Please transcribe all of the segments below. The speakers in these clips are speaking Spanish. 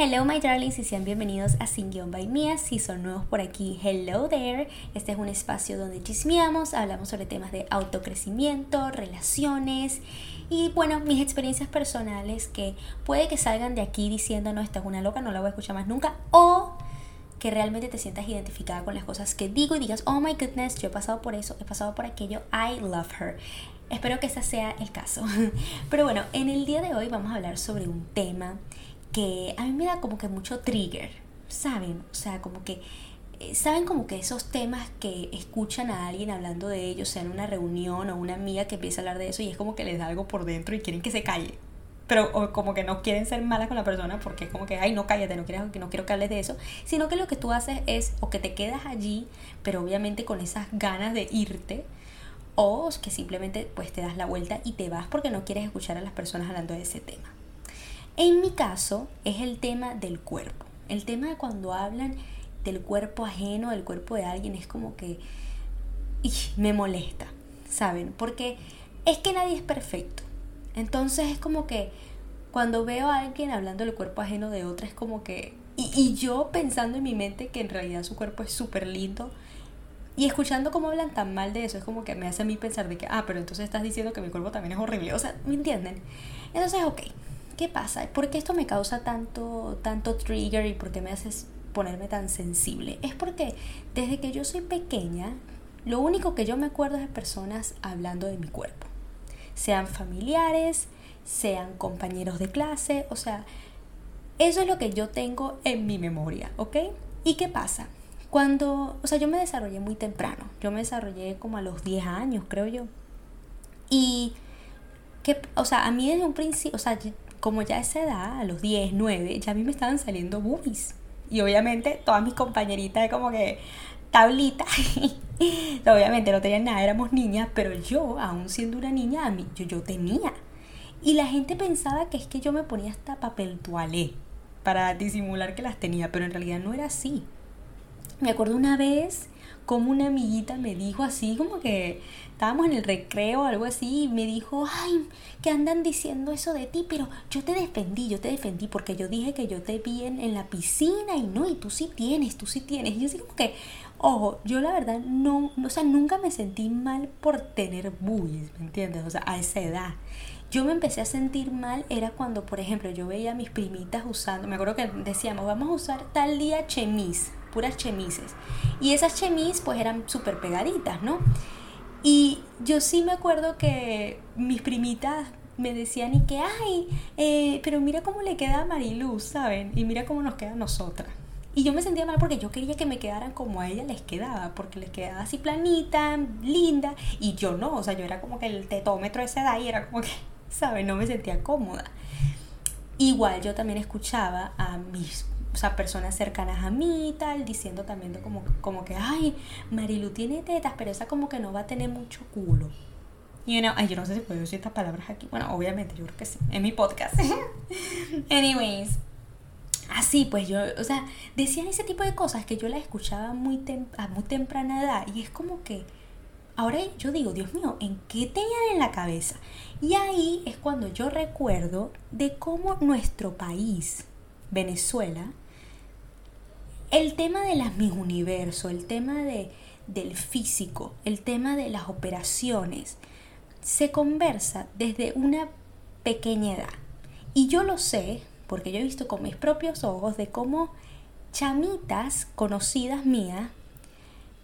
Hello my darlings y sean bienvenidos a Sin Guión by Mia. Si son nuevos por aquí, hello there. Este es un espacio donde chismeamos, hablamos sobre temas de autocrecimiento, relaciones y bueno, mis experiencias personales que puede que salgan de aquí diciendo no, esta es una loca, no la voy a escuchar más nunca o que realmente te sientas identificada con las cosas que digo y digas, oh my goodness, yo he pasado por eso, he pasado por aquello, I love her. Espero que ese sea el caso. Pero bueno, en el día de hoy vamos a hablar sobre un tema que a mí me da como que mucho trigger, ¿saben? O sea, como que, eh, ¿saben como que esos temas que escuchan a alguien hablando de ellos, sea en una reunión o una amiga que empieza a hablar de eso y es como que les da algo por dentro y quieren que se calle? Pero como que no quieren ser malas con la persona porque es como que, ay, no cállate, no quiero, no quiero que hables de eso, sino que lo que tú haces es o que te quedas allí, pero obviamente con esas ganas de irte, o que simplemente pues te das la vuelta y te vas porque no quieres escuchar a las personas hablando de ese tema. En mi caso es el tema del cuerpo. El tema de cuando hablan del cuerpo ajeno, del cuerpo de alguien, es como que me molesta, ¿saben? Porque es que nadie es perfecto. Entonces es como que cuando veo a alguien hablando del cuerpo ajeno de otra, es como que... Y, yo pensando en mi mente que en realidad su cuerpo es súper lindo. Y escuchando cómo hablan tan mal de eso, es como que me hace a mí pensar de que, ah, pero entonces estás diciendo que mi cuerpo también es horrible. O sea, ¿me entienden? Entonces, ok, ¿qué pasa? ¿Por qué esto me causa tanto, tanto trigger y por qué me haces ponerme tan sensible? Es porque desde que yo soy pequeña, lo único que yo me acuerdo es de personas hablando de mi cuerpo. Sean familiares, sean compañeros de clase, o sea, eso es lo que yo tengo en mi memoria, ¿ok? ¿Y qué pasa? Cuando, o sea, yo me desarrollé muy temprano, yo me desarrollé como a los 10 años, creo yo. Y, que, o sea, a mí desde un principio, o sea, como ya a esa edad, a los 10, 9, ya a mí me estaban saliendo boobies. Y obviamente todas mis compañeritas como que tablita. obviamente no tenían nada, éramos niñas, pero yo, aún siendo una niña, a mí, yo, yo tenía. Y la gente pensaba que es que yo me ponía hasta papel toalé para disimular que las tenía, pero en realidad no era así. Me acuerdo una vez como una amiguita me dijo así, como que estábamos en el recreo o algo así, y me dijo, ay, que andan diciendo eso de ti, pero yo te defendí, yo te defendí, porque yo dije que yo te vi en, la piscina y no, y tú sí tienes, tú sí tienes. Y yo así como que, ojo, yo la verdad no, o sea, nunca me sentí mal por tener bullies, ¿me entiendes? O sea, a esa edad. Yo me empecé a sentir mal, era cuando, por ejemplo, yo veía a mis primitas usando, me acuerdo que decíamos, vamos a usar tal día chemis puras chemises. Y esas chemis pues eran súper pegaditas, ¿no? Y yo sí me acuerdo que mis primitas me decían y que, ay, eh, pero mira cómo le queda a Mariluz, ¿saben? Y mira cómo nos queda a nosotras. Y yo me sentía mal porque yo quería que me quedaran como a ella les quedaba, porque les quedaba así planita, linda, y yo no, o sea, yo era como que el tetómetro de esa edad y era como que, ¿saben? No me sentía cómoda. Igual yo también escuchaba a mis o sea, personas cercanas a mí y tal, diciendo también como, como que, ay, Marilu tiene tetas, pero esa como que no va a tener mucho culo. You know, ay, yo no sé si puedo decir estas palabras aquí. Bueno, obviamente, yo creo que sí, en mi podcast. Anyways, así pues yo, o sea, decían ese tipo de cosas que yo las escuchaba muy a muy temprana edad y es como que ahora yo digo, Dios mío, ¿en qué tenían en la cabeza? Y ahí es cuando yo recuerdo de cómo nuestro país Venezuela, el tema de las mis universo, el tema de, del físico, el tema de las operaciones, se conversa desde una pequeña edad. Y yo lo sé porque yo he visto con mis propios ojos de cómo chamitas conocidas mías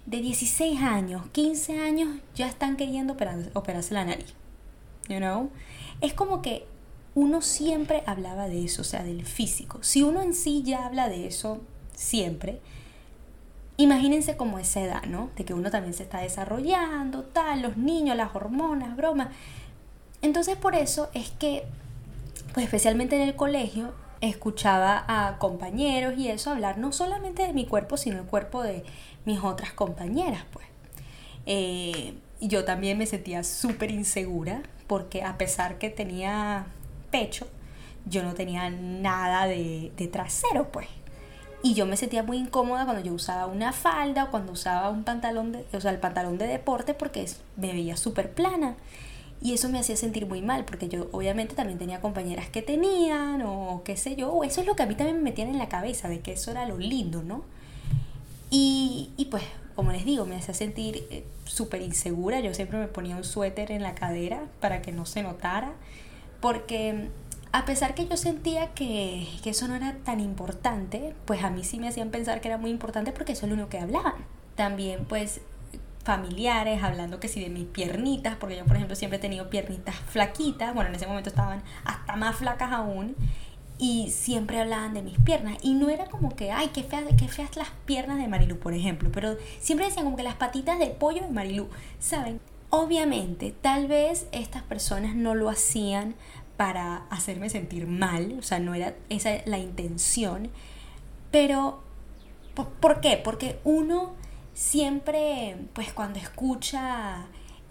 de 16 años, 15 años ya están queriendo operarse la nariz. You know? Es como que uno siempre hablaba de eso, o sea, del físico. Si uno en sí ya habla de eso siempre, imagínense como esa edad, ¿no? De que uno también se está desarrollando, tal, los niños, las hormonas, bromas. Entonces por eso es que, pues especialmente en el colegio, escuchaba a compañeros y eso hablar no solamente de mi cuerpo, sino el cuerpo de mis otras compañeras, pues. Eh, yo también me sentía súper insegura porque a pesar que tenía pecho, yo no tenía nada de, trasero, pues. Y yo me sentía muy incómoda cuando yo usaba una falda o cuando usaba un pantalón, de, o sea, el pantalón de deporte porque me veía súper plana. Y eso me hacía sentir muy mal, porque yo obviamente también tenía compañeras que tenían, o qué sé yo, eso es lo que a mí también me metían en la cabeza, de que eso era lo lindo, ¿no? Y, y pues, como les digo, me hacía sentir eh, súper insegura. Yo siempre me ponía un suéter en la cadera para que no se notara, porque a pesar que yo sentía que, que, eso no era tan importante, pues a mí sí me hacían pensar que era muy importante porque eso es lo único que hablaban. También pues familiares hablando que sí de mis piernitas, porque yo por ejemplo siempre he tenido piernitas flaquitas, bueno en ese momento estaban hasta más flacas aún, y siempre hablaban de mis piernas y no era como que, ay, qué feas, qué feas las piernas de Marilu, por ejemplo, pero siempre decían como que las patitas de pollo de Marilu, ¿saben? Obviamente, tal vez estas personas no lo hacían para hacerme sentir mal, o sea, no era esa la intención, pero ¿por qué? Porque uno siempre, pues cuando escucha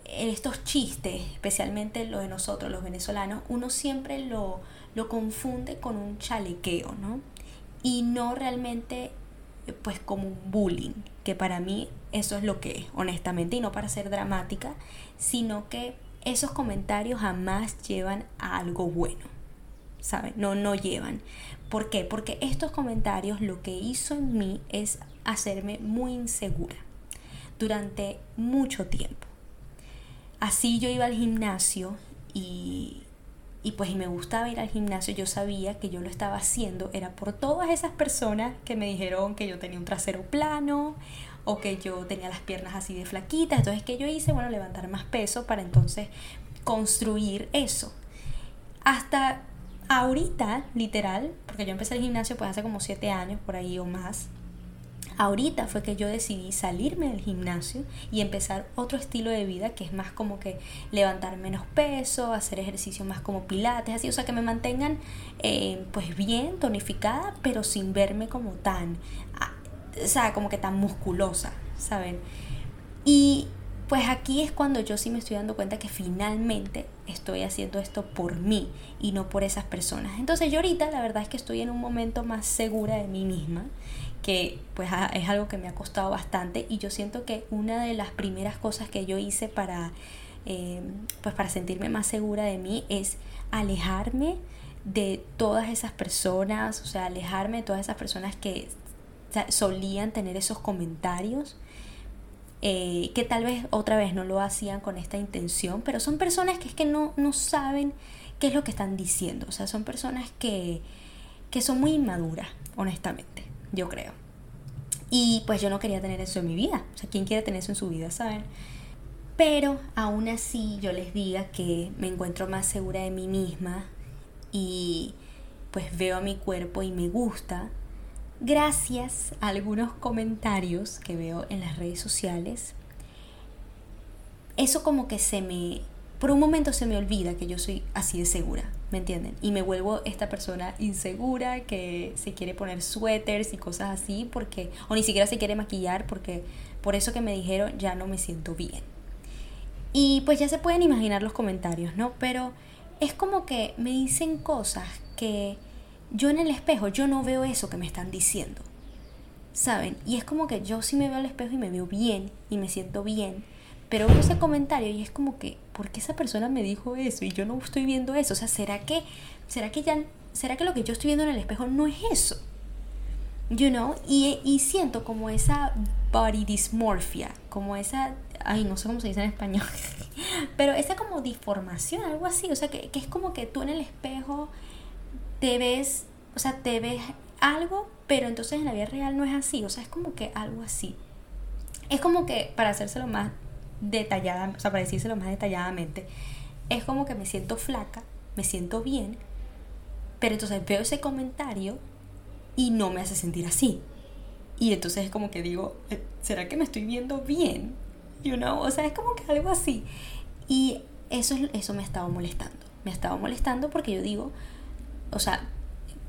estos chistes, especialmente los de nosotros, los venezolanos, uno siempre lo, lo confunde con un chalequeo, ¿no? Y no realmente pues como un bullying, que para mí eso es lo que es, honestamente, y no para ser dramática, sino que esos comentarios jamás llevan a algo bueno, ¿saben? No, no llevan. ¿Por qué? Porque estos comentarios lo que hizo en mí es hacerme muy insegura durante mucho tiempo. Así yo iba al gimnasio y, y pues me gustaba ir al gimnasio, yo sabía que yo lo estaba haciendo, era por todas esas personas que me dijeron que yo tenía un trasero plano o que yo tenía las piernas así de flaquitas. Entonces, ¿qué yo hice? Bueno, levantar más peso para entonces construir eso. Hasta ahorita, literal, porque yo empecé el gimnasio pues hace como siete años por ahí o más, Ahorita fue que yo decidí salirme del gimnasio y empezar otro estilo de vida que es más como que levantar menos peso, hacer ejercicio más como pilates, así, o sea, que me mantengan eh, pues bien, tonificada, pero sin verme como tan, ah, o sea, como que tan musculosa, ¿saben? Y pues aquí es cuando yo sí me estoy dando cuenta que finalmente estoy haciendo esto por mí y no por esas personas. Entonces yo ahorita la verdad es que estoy en un momento más segura de mí misma que pues es algo que me ha costado bastante y yo siento que una de las primeras cosas que yo hice para eh, pues para sentirme más segura de mí es alejarme de todas esas personas, o sea, alejarme de todas esas personas que solían tener esos comentarios, eh, que tal vez otra vez no lo hacían con esta intención, pero son personas que es que no, no saben qué es lo que están diciendo, o sea, son personas que, que son muy inmaduras, honestamente yo creo. Y pues yo no quería tener eso en mi vida. O sea, ¿quién quiere tener eso en su vida, saben? Pero aún así yo les diga que me encuentro más segura de mí misma y pues veo a mi cuerpo y me gusta gracias a algunos comentarios que veo en las redes sociales. Eso como que se me por un momento se me olvida que yo soy así de segura, ¿me entienden? Y me vuelvo esta persona insegura que se quiere poner suéteres y cosas así porque, o ni siquiera se quiere maquillar porque por eso que me dijeron ya no me siento bien. Y pues ya se pueden imaginar los comentarios, ¿no? Pero es como que me dicen cosas que yo en el espejo yo no veo eso que me están diciendo. ¿Saben? Y es como que yo sí me veo al espejo y me veo bien y me siento bien pero veo ese comentario y es como que, ¿por qué esa persona me dijo eso y yo no estoy viendo eso? O sea, ¿será que, será que ya, será que lo que yo estoy viendo en el espejo no es eso? You know, y, y siento como esa body dysmorphia, como esa, ay, no sé cómo se dice en español, pero esa como deformación, algo así, o sea, que, que es como que tú en el espejo te ves, o sea, te ves algo, pero entonces en la vida real no es así, o sea, es como que algo así. Es como que, para hacérselo más detallada, o sea, para decírselo más detalladamente, es como que me siento flaca, me siento bien, pero entonces veo ese comentario y no me hace sentir así. Y entonces es como que digo, eh, ¿será que me estoy viendo bien? You know? O sea, es como que algo así. Y eso, eso me ha estado molestando. Me ha estado molestando porque yo digo, o sea,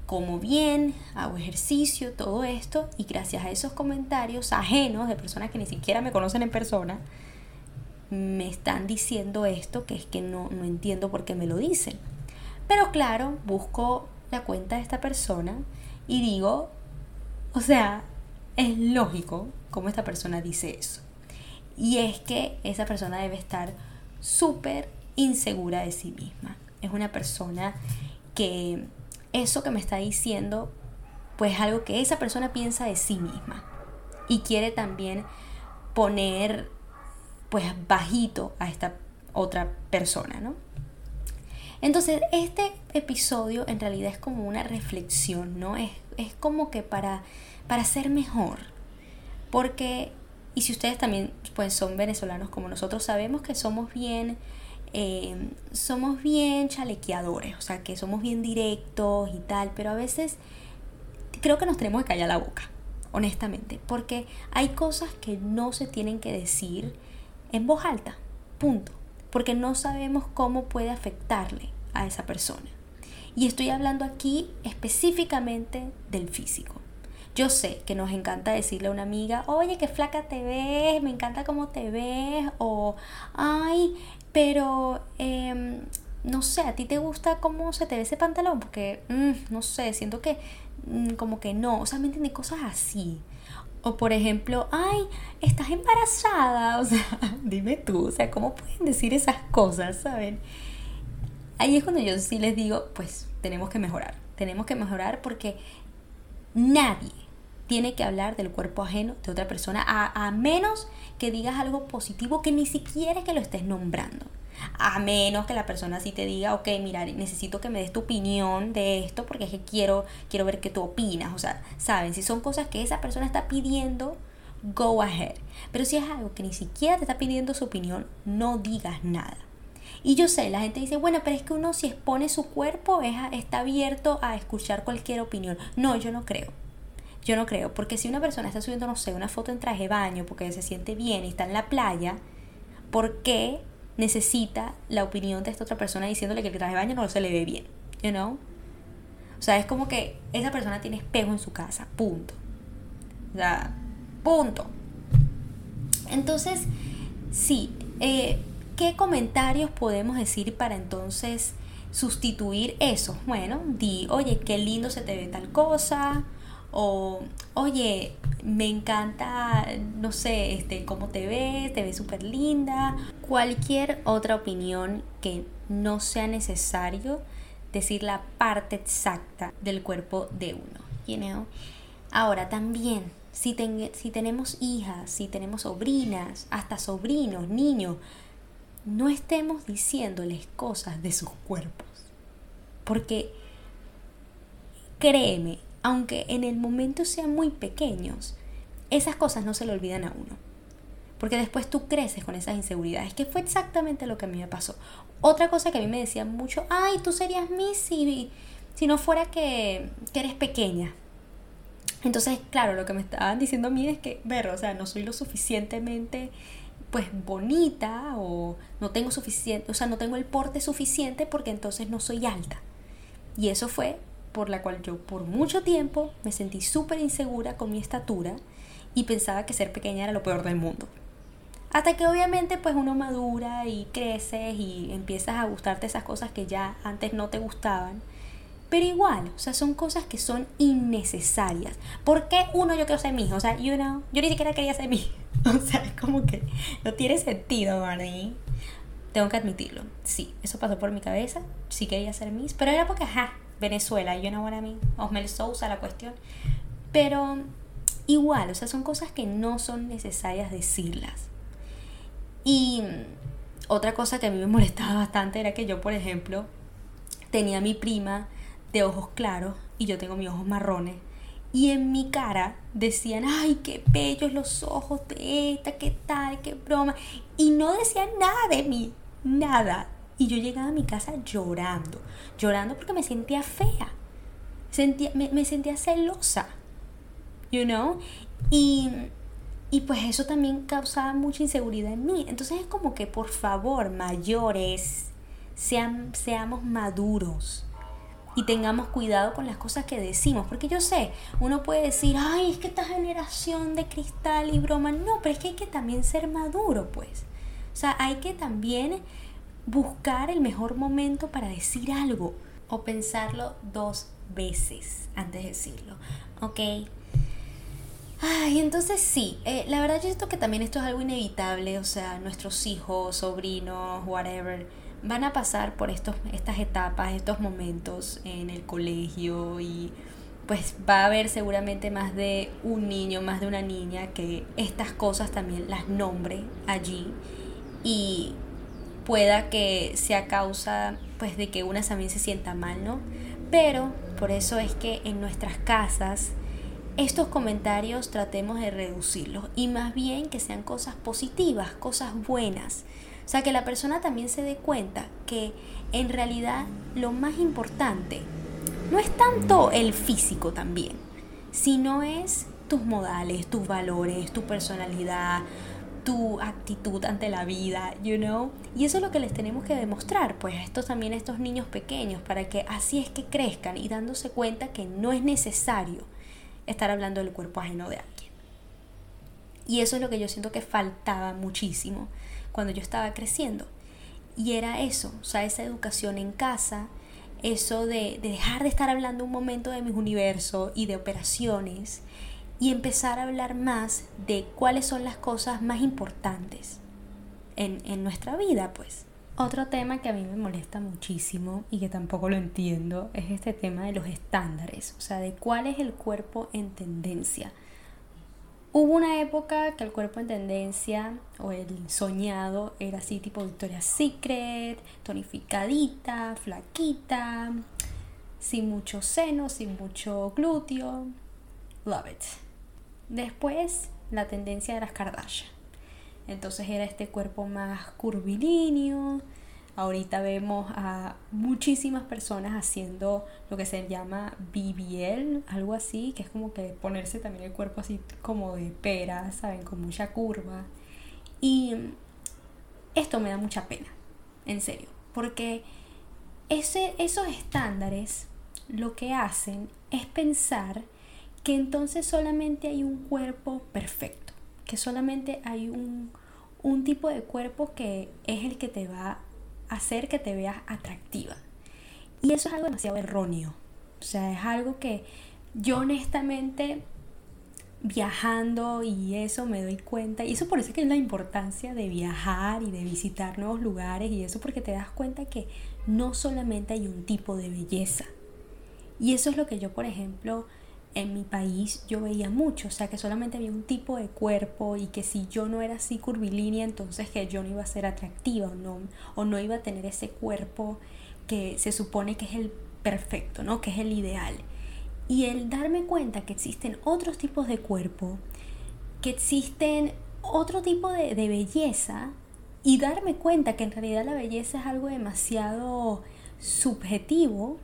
como bien, hago ejercicio, todo esto, y gracias a esos comentarios ajenos de personas que ni siquiera me conocen en persona, me están diciendo esto que es que no, no entiendo por qué me lo dicen. Pero claro, busco la cuenta de esta persona y digo, o sea, es lógico cómo esta persona dice eso. Y es que esa persona debe estar súper insegura de sí misma. Es una persona que eso que me está diciendo, pues algo que esa persona piensa de sí misma. Y quiere también poner pues bajito a esta otra persona, ¿no? Entonces, este episodio en realidad es como una reflexión, ¿no? Es, es como que para, para ser mejor. Porque, y si ustedes también pues, son venezolanos como nosotros, sabemos que somos bien, eh, somos bien chalequeadores, o sea, que somos bien directos y tal, pero a veces creo que nos tenemos que callar la boca, honestamente, porque hay cosas que no se tienen que decir en voz alta, punto porque no sabemos cómo puede afectarle a esa persona. Y estoy hablando aquí específicamente del físico. Yo sé que nos encanta decirle a una amiga, oye, qué flaca te ves, me encanta cómo te ves, o, ay, pero, em, no sé, ¿a ti te gusta cómo se te ve ese pantalón? Porque, mm, no sé, siento que mm, como que no, o sea, me entiendes cosas así. O por ejemplo, ay, estás embarazada. O sea, dime tú, o sea, ¿cómo pueden decir esas cosas, saben? Ahí es cuando yo sí les digo, pues tenemos que mejorar. Tenemos que mejorar porque nadie tiene que hablar del cuerpo ajeno de otra persona a, a menos que digas algo positivo que ni siquiera que lo estés nombrando. A menos que la persona sí te diga, ok, mira, necesito que me des tu opinión de esto porque es que quiero, quiero ver qué tú opinas. O sea, saben, si son cosas que esa persona está pidiendo, go ahead. Pero si es algo que ni siquiera te está pidiendo su opinión, no digas nada. Y yo sé, la gente dice, bueno, pero es que uno si expone su cuerpo es, está abierto a escuchar cualquier opinión. No, yo no creo. Yo no creo, porque si una persona está subiendo, no sé, una foto en traje de baño porque se siente bien y está en la playa, ¿por qué necesita la opinión de esta otra persona diciéndole que el traje de baño no se le ve bien, you know? O sea, es como que esa persona tiene espejo en su casa, punto. O sea, punto. Entonces, sí, eh, ¿qué comentarios podemos decir para entonces sustituir eso? Bueno, di, oye, qué lindo se te ve tal cosa, o oye, me encanta, no sé, este, cómo te ves, te ves súper linda, cualquier otra opinión que no sea necesario decir la parte exacta del cuerpo de uno, you know? Ahora también, si, si tenemos hijas, si tenemos sobrinas, hasta sobrinos, niños, no estemos diciéndoles cosas de sus cuerpos. Porque créeme, aunque en el momento sean muy pequeños, esas cosas no se le olvidan a uno. Porque después tú creces con esas inseguridades, que fue exactamente lo que a mí me pasó. Otra cosa que a mí me decían mucho, ay, tú serías Miss si, si no fuera que, que eres pequeña. Entonces, claro, lo que me estaban diciendo a mí es que, ver, o sea, no soy lo suficientemente pues bonita o no tengo suficiente, o sea, no tengo el porte suficiente porque entonces no soy alta. Y eso fue por la cual yo por mucho tiempo me sentí súper insegura con mi estatura y pensaba que ser pequeña era lo peor del mundo. Hasta que obviamente pues uno madura y creces y empiezas a gustarte esas cosas que ya antes no te gustaban. Pero igual, o sea, son cosas que son innecesarias. ¿Por qué uno yo quiero ser mi hijo? O sea, you know, yo ni siquiera quería ser mi O sea, es como que no tiene sentido, Marnie. Tengo que admitirlo. Sí, eso pasó por mi cabeza. Sí quería ser Miss, pero era porque, ajá, Venezuela, you know what I mean, Osmel Sousa la cuestión. Pero igual, o sea, son cosas que no son necesarias decirlas. Y otra cosa que a mí me molestaba bastante era que yo, por ejemplo, tenía mi prima de ojos claros y yo tengo mis ojos marrones. Y en mi cara decían, ay, qué bellos los ojos de esta, qué tal, qué broma. Y no decían nada de mí, nada. Y yo llegaba a mi casa llorando, llorando porque me sentía fea, sentía, me, sentía celosa, you know? Y, y pues eso también causaba mucha inseguridad en mí. Entonces es como que por favor, mayores, sean, seamos maduros y tengamos cuidado con las cosas que decimos. Porque yo sé, uno puede decir, ay, es que esta generación de cristal y broma. No, pero es que hay que también ser maduro, pues. O sea, hay que también buscar el mejor momento para decir algo o pensarlo dos veces antes de decirlo. ¿Ok? Ay, entonces sí, eh, la verdad yo siento que también esto es algo inevitable, o sea, nuestros hijos, sobrinos, whatever, van a pasar por estos, estas etapas, estos momentos en el colegio y pues va a haber seguramente más de un niño, más de una niña que estas cosas también las nombre allí y pueda que sea causa pues de que una también se sienta mal, ¿no? Pero por eso es que en nuestras casas estos comentarios tratemos de reducirlos y más bien que sean cosas positivas, cosas buenas. O sea, que la persona también se dé cuenta que en realidad lo más importante no es tanto el físico también, sino es tus modales, tus valores, tu personalidad, tu actitud ante la vida, you know? Y eso es lo que les tenemos que demostrar, pues a estos también a estos niños pequeños, para que así es que crezcan y dándose cuenta que no es necesario estar hablando del cuerpo ajeno de alguien. Y eso es lo que yo siento que faltaba muchísimo cuando yo estaba creciendo. Y era eso, o sea, esa educación en casa, eso de, dejar de estar hablando un momento de mis universos y de operaciones y empezar a hablar más de cuáles son las cosas más importantes en, en nuestra vida, pues. Otro tema que a mí me molesta muchísimo y que tampoco lo entiendo es este tema de los estándares, o sea, de cuál es el cuerpo en tendencia. Hubo una época que el cuerpo en tendencia o el soñado era así tipo Victoria's Secret, tonificadita, flaquita, sin mucho seno, sin mucho glúteo. Love it. Después la tendencia era las Kardashian. Entonces era este cuerpo más curvilíneo. Ahorita vemos a muchísimas personas haciendo lo que se llama BBL, algo así, que es como que ponerse también el cuerpo así como de pera, ¿saben? Con mucha curva. Y esto me da mucha pena, en serio, porque ese, esos estándares lo que hacen es pensar que entonces solamente hay un cuerpo perfecto, que solamente hay un, un tipo de cuerpo que es el que te va a hacer que te veas atractiva. Y eso es algo demasiado erróneo. O sea, es algo que yo honestamente viajando y eso me doy cuenta. Y eso por eso que es la importancia de viajar y de visitar nuevos lugares y eso porque te das cuenta que no solamente hay un tipo de belleza. Y eso es lo que yo, por ejemplo, en mi país yo veía mucho, o sea que solamente había un tipo de cuerpo y que si yo no era así curvilínea, entonces que yo no iba a ser atractiva o no, o no iba a tener ese cuerpo que se supone que es el perfecto, ¿no? Que es el ideal. Y el darme cuenta que existen otros tipos de cuerpo, que existen otro tipo de, de belleza y darme cuenta que en realidad la belleza es algo demasiado subjetivo,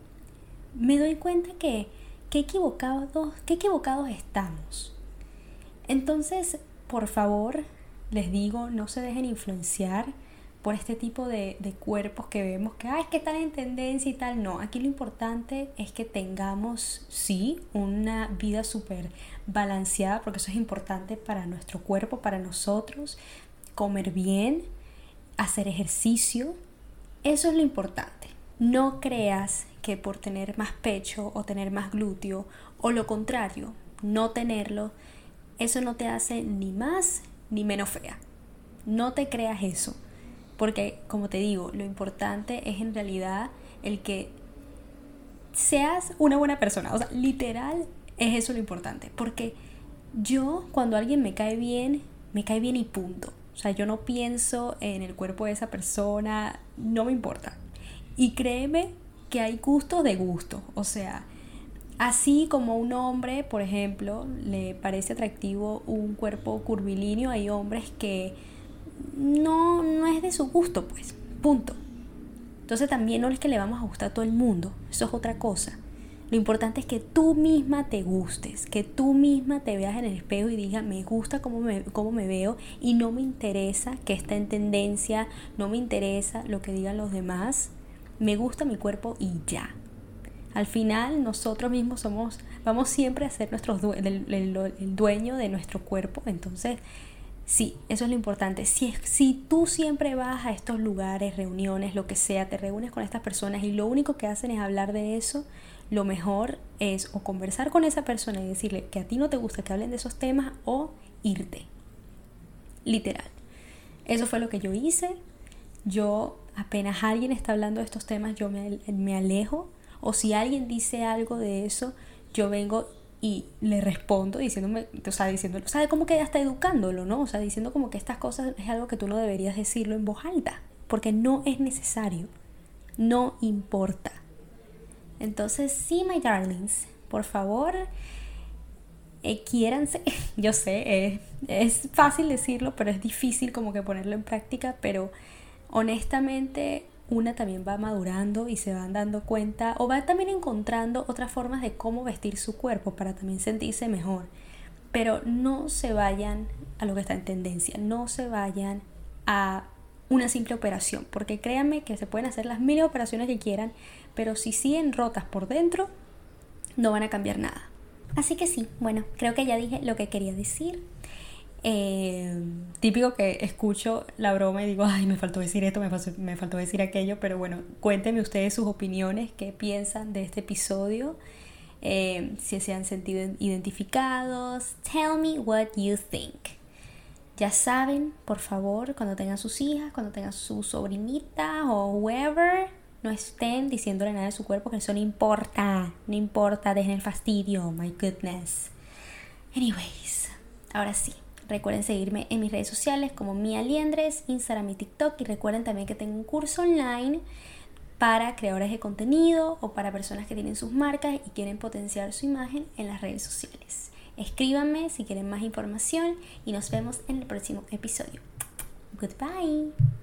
me doy cuenta que qué equivocados, qué equivocados estamos. Entonces, por favor, les digo, no se dejen influenciar por este tipo de, cuerpos que vemos que, ah, es que están en tendencia y tal. No, aquí lo importante es que tengamos, sí, una vida súper balanceada, porque eso es importante para nuestro cuerpo, para nosotros, comer bien, hacer ejercicio, eso es lo importante. No creas que por tener más pecho o tener más glúteo o lo contrario, no tenerlo, eso no te hace ni más ni menos fea. No te creas eso, porque como te digo, lo importante es en realidad el que seas una buena persona, o sea, literal es eso lo importante, porque yo cuando alguien me cae bien, me cae bien y punto. O sea, yo no pienso en el cuerpo de esa persona, no me importa. Y créeme que hay gustos de gusto. O sea, así como un hombre, por ejemplo, le parece atractivo un cuerpo curvilíneo, hay hombres que no, no es de su gusto, pues, punto. Entonces también no es que le vamos a gustar a todo el mundo, eso es otra cosa. Lo importante es que tú misma te gustes, que tú misma te veas en el espejo y digas, me gusta cómo me, cómo me veo y no me interesa que está en tendencia, no me interesa lo que digan los demás, me gusta mi cuerpo y ya. Al final nosotros mismos somos, vamos siempre a ser nuestros el, dueño de nuestro cuerpo. Entonces, sí, eso es lo importante. Si, si tú siempre vas a estos lugares, reuniones, lo que sea, te reúnes con estas personas y lo único que hacen es hablar de eso, lo mejor es o conversar con esa persona y decirle que a ti no te gusta que hablen de esos temas o irte. Literal. Eso fue lo que yo hice. Yo apenas alguien está hablando de estos temas, yo me, me alejo. O si alguien dice algo de eso, yo vengo y le respondo diciéndome, o sea, diciéndolo, o sea, como que hasta educándolo, ¿no? O sea, diciendo como que estas cosas es algo que tú no deberías decirlo en voz alta, porque no es necesario, no importa. Entonces, sí, my darlings, por favor, eh, quiéranse. Yo sé, es fácil decirlo, pero es difícil como que ponerlo en práctica, pero honestamente una también va madurando y se van dando cuenta o va también encontrando otras formas de cómo vestir su cuerpo para también sentirse mejor. Pero no se vayan a lo que está en tendencia, no se vayan a una simple operación, porque créanme que se pueden hacer las mil operaciones que quieran, pero si siguen rotas por dentro, no van a cambiar nada. Así que sí, bueno, creo que ya dije lo que quería decir. Eh, típico que escucho la broma y digo, ay, me faltó decir esto, me faltó, decir aquello, pero bueno, cuéntenme ustedes sus opiniones, qué piensan de este episodio, eh, si se han sentido identificados. Tell me what you think. Ya saben, por favor, cuando tengan sus hijas, cuando tengan su sobrinita o whoever, no estén diciéndole nada de su cuerpo, que eso no importa, no importa, dejen el fastidio, my goodness. Anyways, ahora sí. Recuerden seguirme en mis redes sociales como Mia Liendres, Instagram y TikTok. Y recuerden también que tengo un curso online para creadores de contenido o para personas que tienen sus marcas y quieren potenciar su imagen en las redes sociales. Escríbanme si quieren más información y nos vemos en el próximo episodio. Goodbye.